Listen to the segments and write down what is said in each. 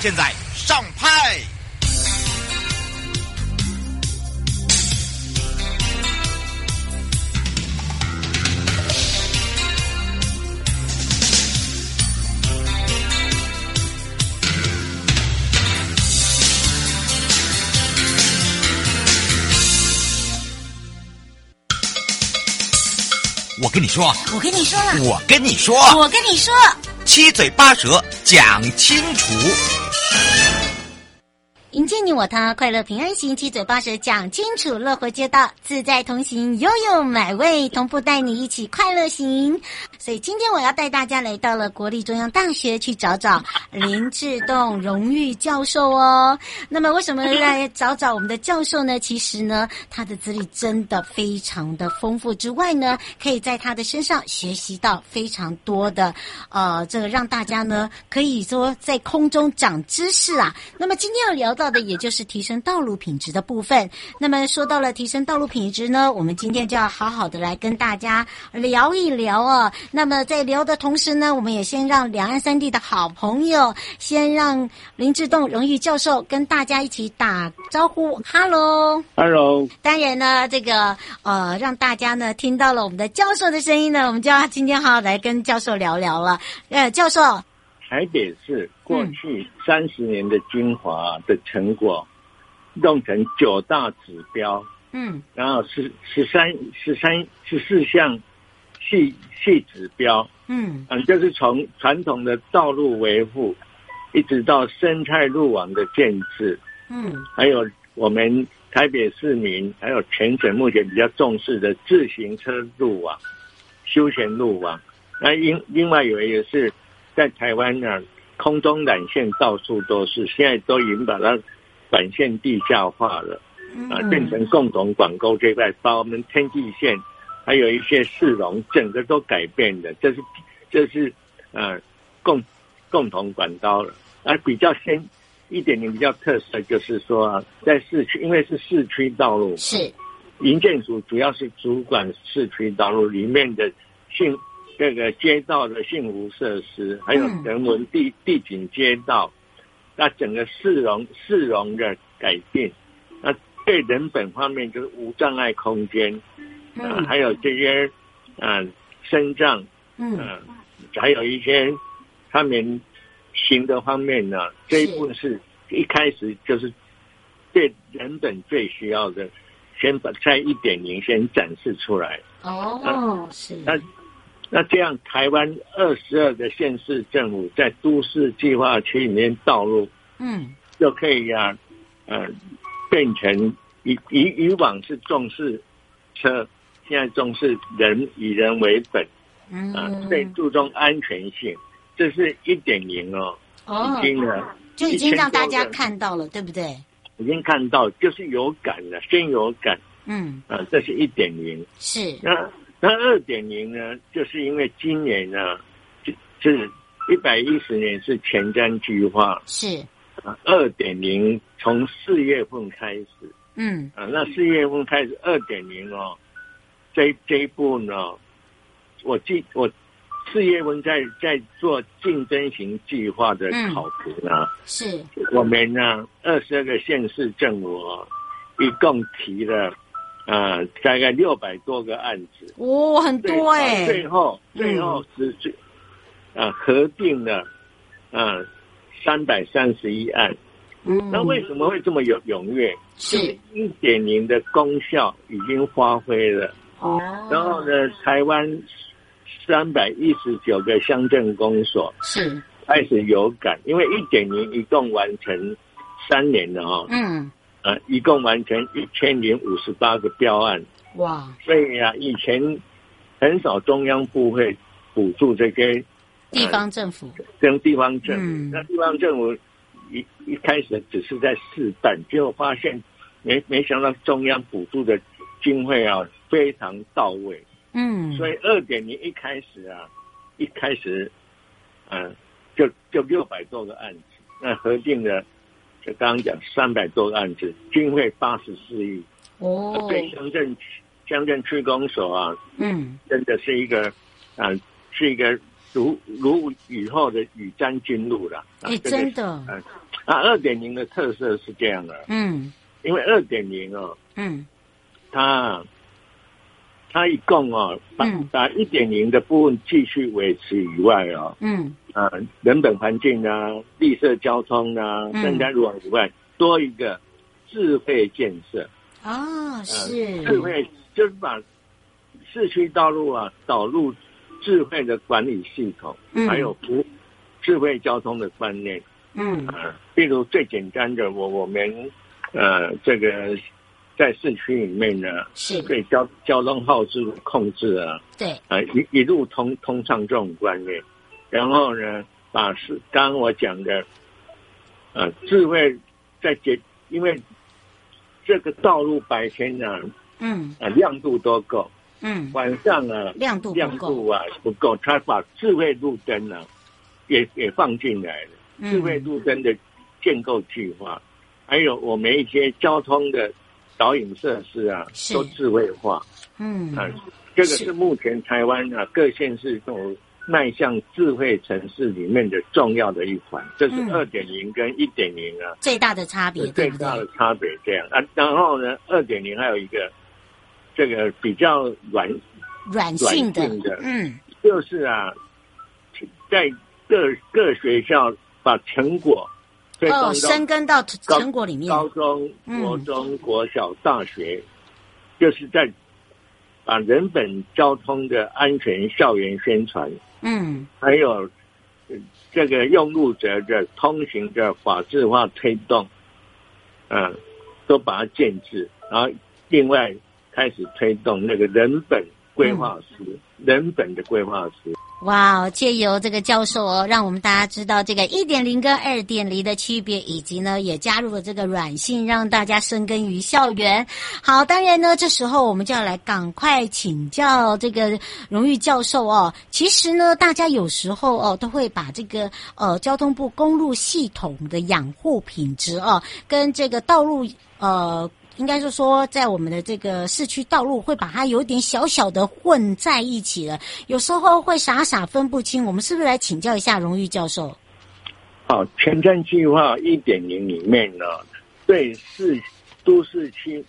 现在上拍。我跟你说，我跟你说了，我跟你说，我跟你说，七嘴八舌讲清楚。迎接你我他，快乐平安行，七嘴八舌讲清楚，乐活街道自在同行，悠悠美味同步带你一起快乐行。所以今天我要带大家来到了国立中央大学去找找林志栋荣誉教授哦。那么为什么来找找我们的教授呢？其实呢，他的资历真的非常的丰富，之外呢，可以在他的身上学习到非常多的呃，这个让大家呢可以说在空中长知识啊。那么今天要聊到。的也就是提升道路品质的部分。那么说到了提升道路品质呢，我们今天就要好好的来跟大家聊一聊哦。那么在聊的同时呢，我们也先让两岸三地的好朋友，先让林志栋荣誉教授跟大家一起打招呼。Hello，Hello。当然呢，这个呃，让大家呢听到了我们的教授的声音呢，我们就要今天好好来跟教授聊聊了。呃，教授。台北市过去三十年的精华的成果，弄成九大指标，嗯，然后十十三十三十四项细细指标，嗯，嗯，就是从传统的道路维护，一直到生态路网的建设，嗯，还有我们台北市民，还有全省目前比较重视的自行车路网、休闲路网，那另另外有一个是。在台湾呢，空中缆线到处都是，现在都已经把它管线地下化了，啊，变成共同管沟这块，把我们天际线还有一些市容，整个都改变的，这是这是呃共共同管道了。而比较先一点点比较特色就是说啊，在市区，因为是市区道路，是营建署主要是主管市区道路里面的幸。这个街道的幸福设施，还有人文地地景街道，那整个市容市容的改变，那对人本方面就是无障碍空间，嗯，还有这些啊，肾脏，嗯，还有一些他们行的方面呢，这一部分是一开始就是对人本最需要的，先把在一点零先展示出来。哦，是那。那这样，台湾二十二个县市政府在都市计划区里面道路，嗯，就可以呀、啊，嗯、呃，变成以以以往是重视车，现在重视人，以人为本，嗯，啊，最注重安全性，这是一点零哦，哦，已经呢，就已经让大家看到了，对不对？已经看到，就是有感了，先有感，嗯，啊，这是一点零，是。那。那二点零呢，就是因为今年呢，就是一百一十年是前瞻计划，是。啊，二点零从四月份开始，嗯。啊，那四月份开始二点零哦，这这一步呢，我记我四月份在在做竞争型计划的考核呢，是我们呢二十二个县市政府一共提了。大概六百多个案子，哦，很多哎。最后，最后是最，啊、呃，核定了，啊、呃，三百三十一案。嗯，那为什么会这么有踊跃？是一点零的功效已经发挥了。哦。然后呢，台湾三百一十九个乡镇公所是。开始有感，因为一点零一共完成三年了哦，嗯，啊，一共完成一千零五十八个标案，哇，所以啊，以前很少中央部会补助这些地方政府，跟地方政府，嗯、那地方政府一一开始只是在试办，结果发现没没想到中央补助的经费啊非常到位。嗯，所以二点零一开始啊，一开始，嗯、啊，就就六百多个案子，那核定的，就刚刚讲三百多个案子，经费八十四亿。哦，对乡镇乡镇区公所啊，嗯，真的是一个啊，是一个如如雨后的雨沾金露了。哎、欸，真的。嗯，啊，二点零的特色是这样的。嗯，因为二点零哦，嗯，它。它一共哦，把把一点零的部分继续维持以外哦，嗯，啊，人本环境啊，绿色交通啊，生态路网以外，多一个智慧建设。啊，是。智慧，就是把市区道路啊导入智慧的管理系统，嗯，还有服智慧交通的观念，嗯，啊，比如最简单的，我我们呃这个。在市区里面呢，是。对交交通号志控制啊，对。啊一一路通通畅这种观念，然后呢，把是刚刚我讲的，啊智慧在节，因为这个道路白天呢，嗯。啊亮度都够，嗯。晚上啊亮度亮度啊不够，他把智慧路灯呢也也放进来了，智慧路灯的建构计划，还有我们一些交通的。导引设施啊，都智慧化。嗯啊，这个是目前台湾啊各县市都迈向智慧城市里面的重要的一环。这是二点零跟一点零啊最大的差别，最大的差别这样啊。然后呢，二点零还有一个这个比较软软性的，的嗯，就是啊，在各各学校把成果。哦，深耕到成果里面，高中、国中、国小、大学，嗯、就是在把人本交通的安全校园宣传，嗯，还有这个用路者的通行的法制化推动，嗯、啊，都把它建制，然后另外开始推动那个人本规划师，嗯、人本的规划师。哇哦，借由这个教授哦，让我们大家知道这个一点零跟二点零的区别，以及呢也加入了这个软性，让大家深耕于校园。好，当然呢，这时候我们就要来赶快请教这个荣誉教授哦。其实呢，大家有时候哦都会把这个呃交通部公路系统的养护品质哦，跟这个道路呃。应该是说，在我们的这个市区道路，会把它有点小小的混在一起了，有时候会傻傻分不清。我们是不是来请教一下荣誉教授？好，前瞻计划一点零里面呢，对市都市区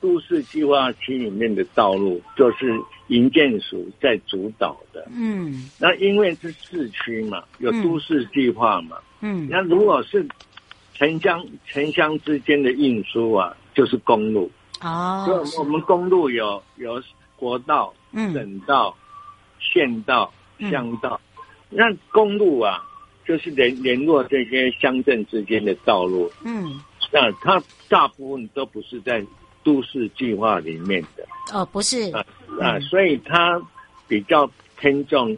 都市计划区里面的道路，就是营建署在主导的。嗯，那因为是市区嘛，有都市计划嘛。嗯，那如果是城乡城乡之间的运输啊。就是公路哦，所以我们公路有有国道、嗯、省道、县道、乡道。嗯、那公路啊，就是联联络这些乡镇之间的道路。嗯，那它大部分都不是在都市计划里面的。哦，不是啊啊，所以它比较偏重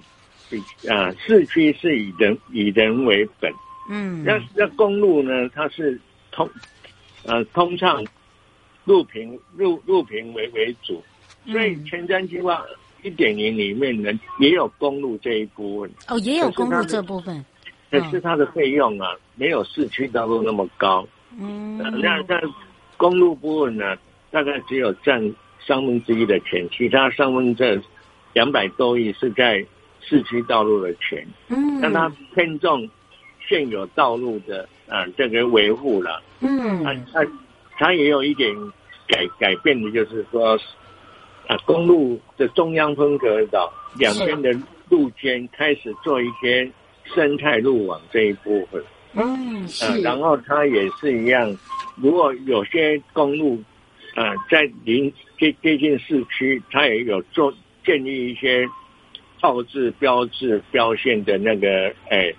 比啊，市区是以人以人为本。嗯，那那公路呢，它是通呃通畅。路平路路平为为主，所以前瞻计划一点零里面呢也有公路这一部分。哦，也有公路这部分，可是它的费用啊没有市区道路那么高，嗯，那那公路部分呢大概只有占三分之一的钱，其他三分之两百多亿是在市区道路的钱，嗯，那它偏重现有道路的啊这个维护了，嗯，它它。它也有一点改改变的，就是说，啊，公路的中央分隔岛两边的路肩开始做一些生态路网这一部分。嗯，是。啊，然后它也是一样，如果有些公路啊在临接接近市区，它也有做建立一些号志标志标线的那个哎，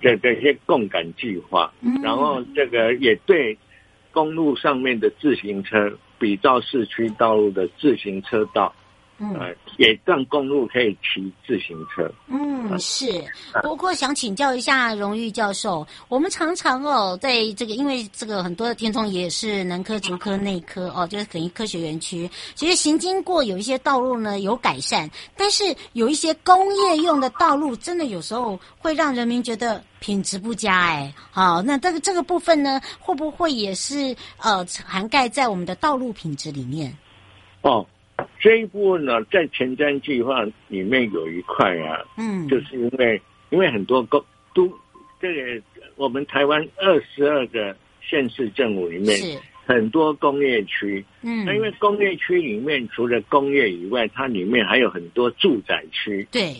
这这些共感计划，然后这个也对公路上面的自行车比照市区道路的自行车道。嗯，也让公路可以骑自行车。嗯，是。不过想请教一下荣誉教授，我们常常哦，在这个因为这个很多的听众也是南科、竹科、内科哦，就是等于科学园区，其实行经过有一些道路呢有改善，但是有一些工业用的道路，真的有时候会让人民觉得品质不佳。哎，好，那这个这个部分呢，会不会也是呃涵盖在我们的道路品质里面？哦。这一部分呢，在前瞻计划里面有一块啊，嗯，就是因为因为很多工都这个我们台湾二十二个县市政府里面，是。很多工业区，嗯，那因为工业区里面除了工业以外，它里面还有很多住宅区，对，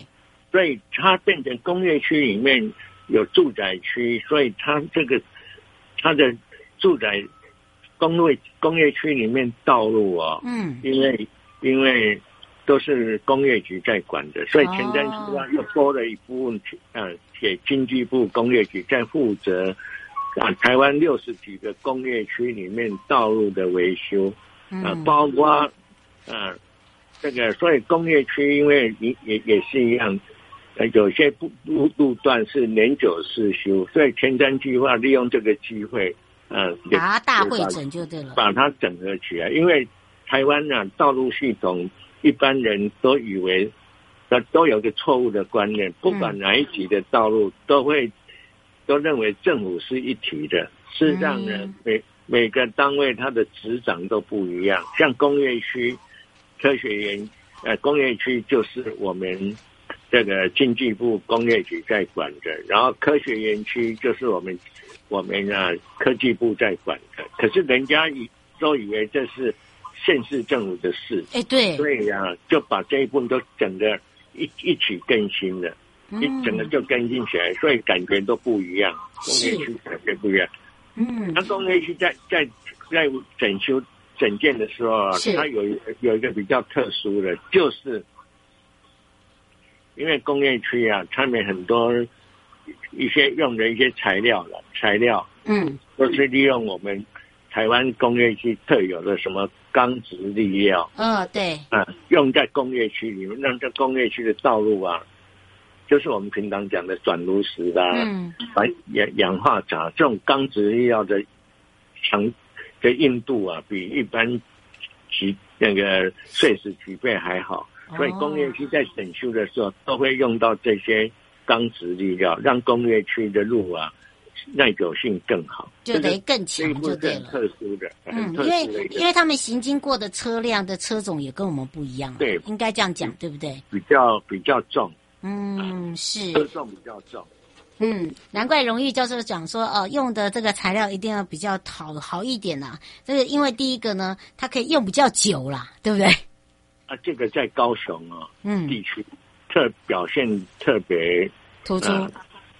所以它变成工业区里面有住宅区，所以它这个它的住宅工业工业区里面道路啊，嗯，因为。因为都是工业局在管的，所以前瞻计划又多了一部分，呃，给经济部工业局在负责啊，台湾六十几个工业区里面道路的维修，啊，包括啊，这个所以工业区因为你也也是一样，呃，有些不路路段是年久失修，所以前瞻计划利用这个机会，呃，把它大会整就对了，把它整合起来，因为。台湾呢，道路系统一般人都以为，那，都有个错误的观念，不管哪一级的道路，都会都认为政府是一体的。事实上呢，每每个单位它的执掌都不一样。像工业区、科学园，呃，工业区就是我们这个经济部工业局在管的，然后科学园区就是我们我们啊科技部在管的。可是人家以都以为这是。县市政府的事，哎，对，所以啊，就把这一部分都整个一一起更新了，一整个就更新起来，所以感觉都不一样。工业区感觉不一样，嗯，那工业区在在在整修整建的时候啊，它有有一个比较特殊的，就是因为工业区啊，上面很多一些用的一些材料了，材料，嗯，都是利用我们。台湾工业区特有的什么钢直粒料？嗯、哦，对，啊，用在工业区里面，让这工业区的道路啊，就是我们平常讲的转炉石啦，嗯，氧氧化鍺这种钢质粒料的强的硬度啊，比一般几那个碎石曲贝还好，所以工业区在整修的时候都会用到这些钢直粒料，让工业区的路啊。耐久性更好，就等于更强，就对了。特殊的，嗯，因为因为他们行经过的车辆的车种也跟我们不一样，对，应该这样讲，对不对？比较比较重，嗯，是车重比较重，嗯，难怪荣誉教授讲说，哦，用的这个材料一定要比较好好一点呐。这个因为第一个呢，它可以用比较久啦，对不对？啊，这个在高雄啊，嗯，地区特表现特别突出，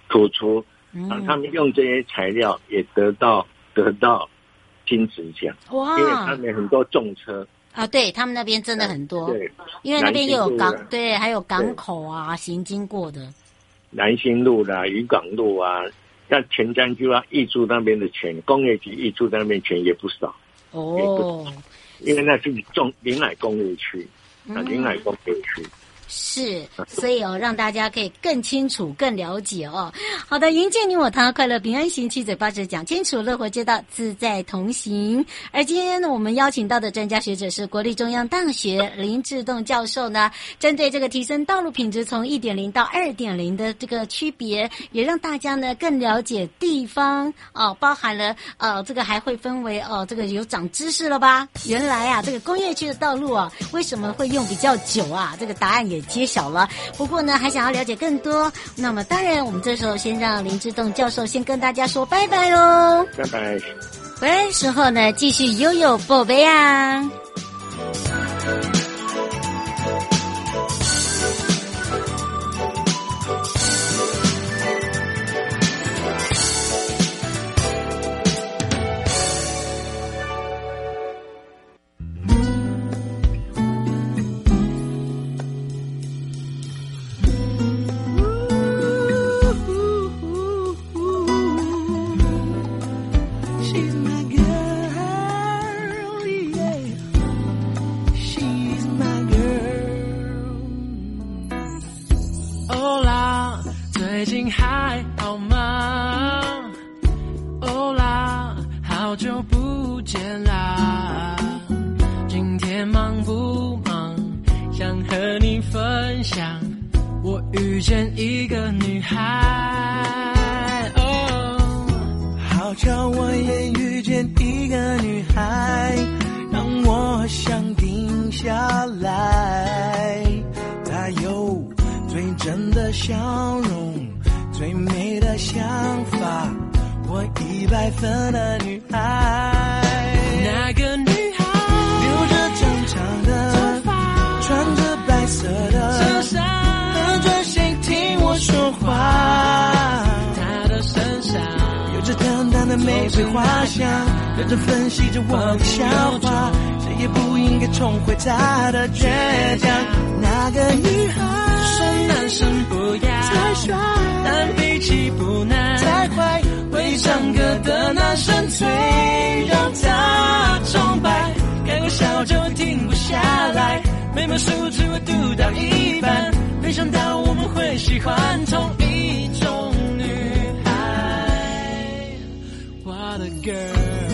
突出。啊，他们用这些材料也得到得到金质奖哇！因为他们很多重车。啊，对他们那边真的很多，对，因为那边又有港，对，还有港口啊，行经过的。南新路啦、渔港路啊，像前瞻计划挹注那边的钱，工业局挹注那边钱也不少。哦，因为那是重临海工业区啊，临海工业区。是，所以哦，让大家可以更清楚、更了解哦。好的，迎接你我他，快乐平安行，七嘴八舌讲清楚，乐活街道自在同行。而今天呢，我们邀请到的专家学者是国立中央大学林志栋教授呢，针对这个提升道路品质从一点零到二点零的这个区别，也让大家呢更了解地方哦，包含了呃，这个还会分为哦，这个有长知识了吧？原来啊，这个工业区的道路啊，为什么会用比较久啊？这个答案也。也揭晓了，不过呢，还想要了解更多，那么当然，我们这时候先让林志栋教授先跟大家说拜拜喽，拜拜。回来时候呢，继续悠悠宝贝啊。分的女孩。那个女孩留着长长的头发，穿着白色的衬衫，很专心听我说话。她的身上有着淡淡的玫瑰花香，认真分析着我的笑话，谁也不应该重回她的倔强。那个女孩。男生不要太帅，但脾气不难太坏，会唱歌的男生最让他崇拜，开个笑就停不下来，每本书只我读到一半，没想到我们会喜欢同一种女孩。What a girl。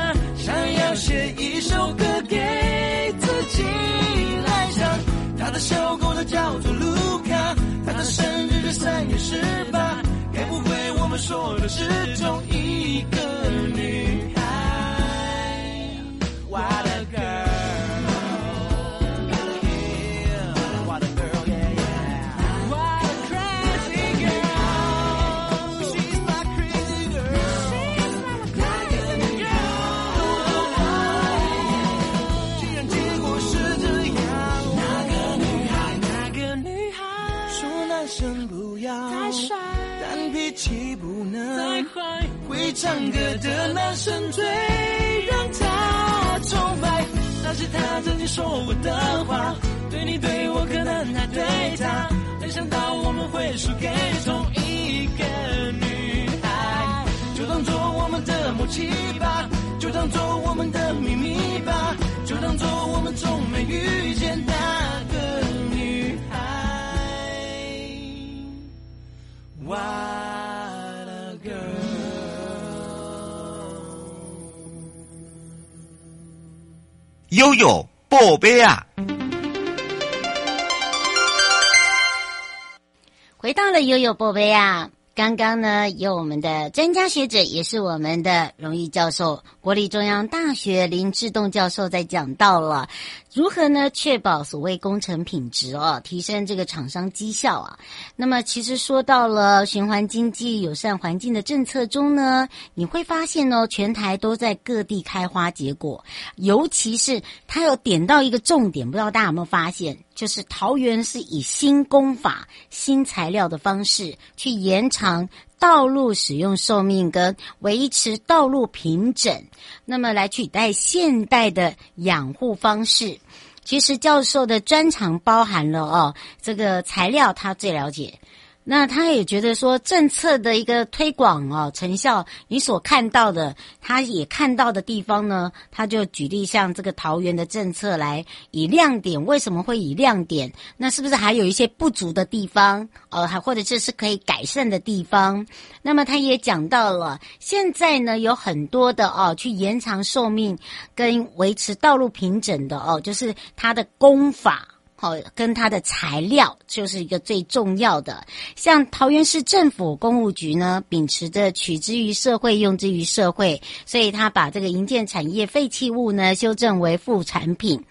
想要写一首歌给自己来唱。他的小狗他叫做卢卡，他的生日是三月十八，该不会我们说的是同一个想到我们会输给同一个女孩。就当做我们的默契吧，就当做我们的秘密吧，就当做我们从没遇见那个女孩。哇。悠悠，宝贝啊！回到了悠悠宝贝啊！刚刚呢，有我们的专家学者，也是我们的荣誉教授，国立中央大学林志栋教授在讲到了。如何呢？确保所谓工程品质哦，提升这个厂商绩效啊。那么，其实说到了循环经济、友善环境的政策中呢，你会发现哦，全台都在各地开花结果。尤其是他有点到一个重点，不知道大家有没有发现，就是桃园是以新工法、新材料的方式去延长。道路使用寿命跟维持道路平整，那么来取代现代的养护方式。其实教授的专长包含了哦，这个材料他最了解，那他也觉得说，政策的一个推广哦，成效，你所看到的，他也看到的地方呢，他就举例像这个桃园的政策来以亮点，为什么会以亮点？那是不是还有一些不足的地方？呃，还或者这是可以改善的地方？那么他也讲到了，现在呢有很多的哦，去延长寿命跟维持道路平整的哦，就是它的功法。好，跟它的材料就是一个最重要的。像桃园市政府公务局呢，秉持着取之于社会，用之于社会，所以他把这个营建产业废弃物呢修正为副产品，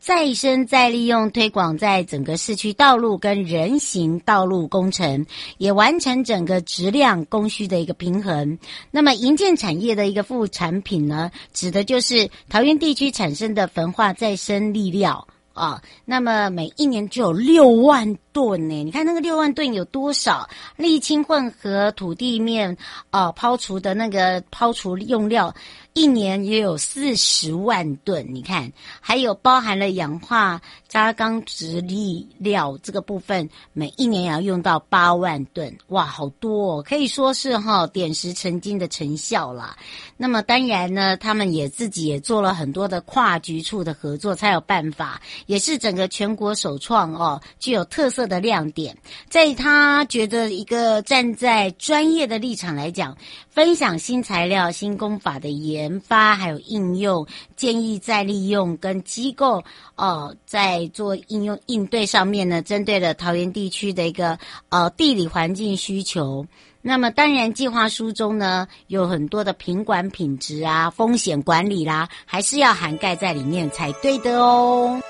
再生再利用推广在整个市区道路跟人行道路工程，也完成整个质量供需的一个平衡。那么营建产业的一个副产品呢，指的就是桃园地区产生的焚化再生粒料。啊，那么每一年就有六万吨呢，你看那个六万吨有多少？沥青混合土地面啊，抛除的那个抛除用料。一年也有四十万吨，你看，还有包含了氧化加钢质粒料这个部分，每一年也要用到八万吨，哇，好多哦，可以说是哈点石成金的成效啦。那么当然呢，他们也自己也做了很多的跨局处的合作，才有办法，也是整个全国首创哦，具有特色的亮点。在他觉得一个站在专业的立场来讲，分享新材料、新工法的研。研发还有应用，建议再利用跟机构哦，在做应用应对上面呢，针对了桃园地区的一个呃地理环境需求。那么当然，计划书中呢有很多的品管品质啊、风险管理啦，还是要涵盖在里面才对的哦。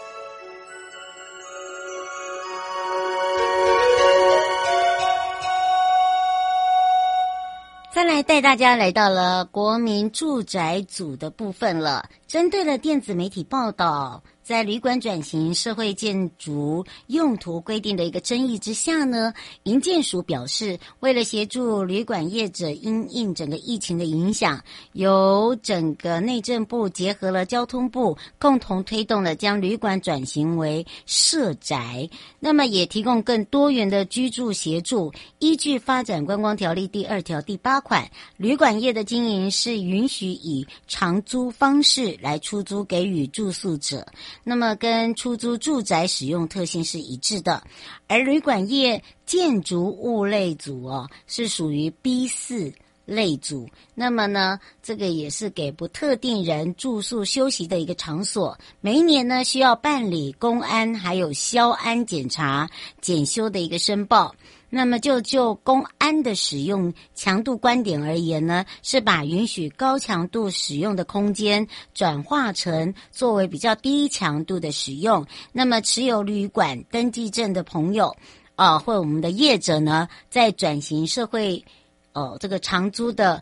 再来带大家来到了国民住宅组的部分了，针对了电子媒体报道。在旅馆转型社会建筑用途规定的一个争议之下呢，营建署表示，为了协助旅馆业者因应整个疫情的影响，由整个内政部结合了交通部，共同推动了将旅馆转型为社宅，那么也提供更多元的居住协助。依据发展观光条例第二条第八款，旅馆业的经营是允许以长租方式来出租给予住宿者。那么跟出租住宅使用特性是一致的，而旅馆业建筑物类组哦，是属于 B 四类组。那么呢，这个也是给不特定人住宿休息的一个场所，每一年呢需要办理公安还有消安检查检修的一个申报。那么就就公安的使用强度观点而言呢，是把允许高强度使用的空间转化成作为比较低强度的使用。那么持有旅馆登记证的朋友，啊、或我们的业者呢，在转型社会，哦，这个长租的。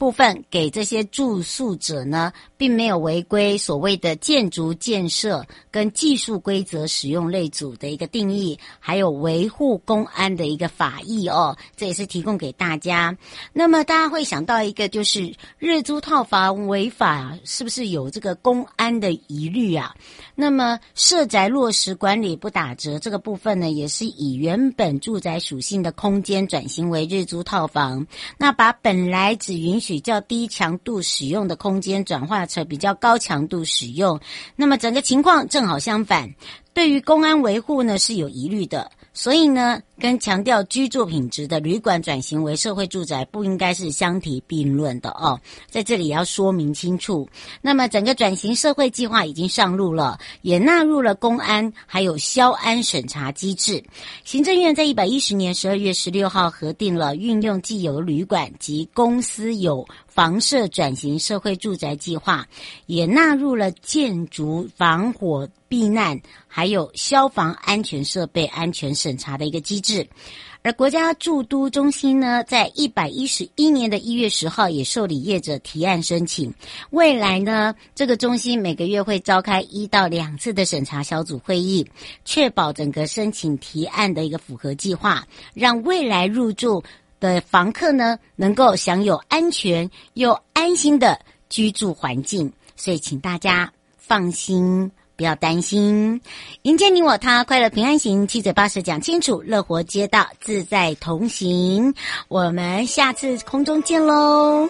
部分给这些住宿者呢，并没有违规所谓的建筑建设跟技术规则使用类组的一个定义，还有维护公安的一个法益哦，这也是提供给大家。那么大家会想到一个，就是日租套房违法是不是有这个公安的疑虑啊？那么社宅落实管理不打折这个部分呢，也是以原本住宅属性的空间转型为日租套房，那把本来只允许比较低强度使用的空间转化成比较高强度使用，那么整个情况正好相反，对于公安维护呢是有疑虑的。所以呢，跟强调居住品质的旅馆转型为社会住宅，不应该是相提并论的哦。在这里要说明清楚。那么，整个转型社会计划已经上路了，也纳入了公安还有消安审查机制。行政院在一百一十年十二月十六号核定了运用既有旅馆及公司有房舍转型社会住宅计划，也纳入了建筑防火避难，还有消防安全设备安全审查的一个机制。而国家住都中心呢，在一百一十一年的一月十号也受理业者提案申请。未来呢，这个中心每个月会召开一到两次的审查小组会议，确保整个申请提案的一个符合计划，让未来入住的房客呢能够享有安全又安心的居住环境所以请大家放心不要担心。迎接你我他快乐平安行七嘴八舌讲清楚乐活街道自在同行。我们下次空中见喽。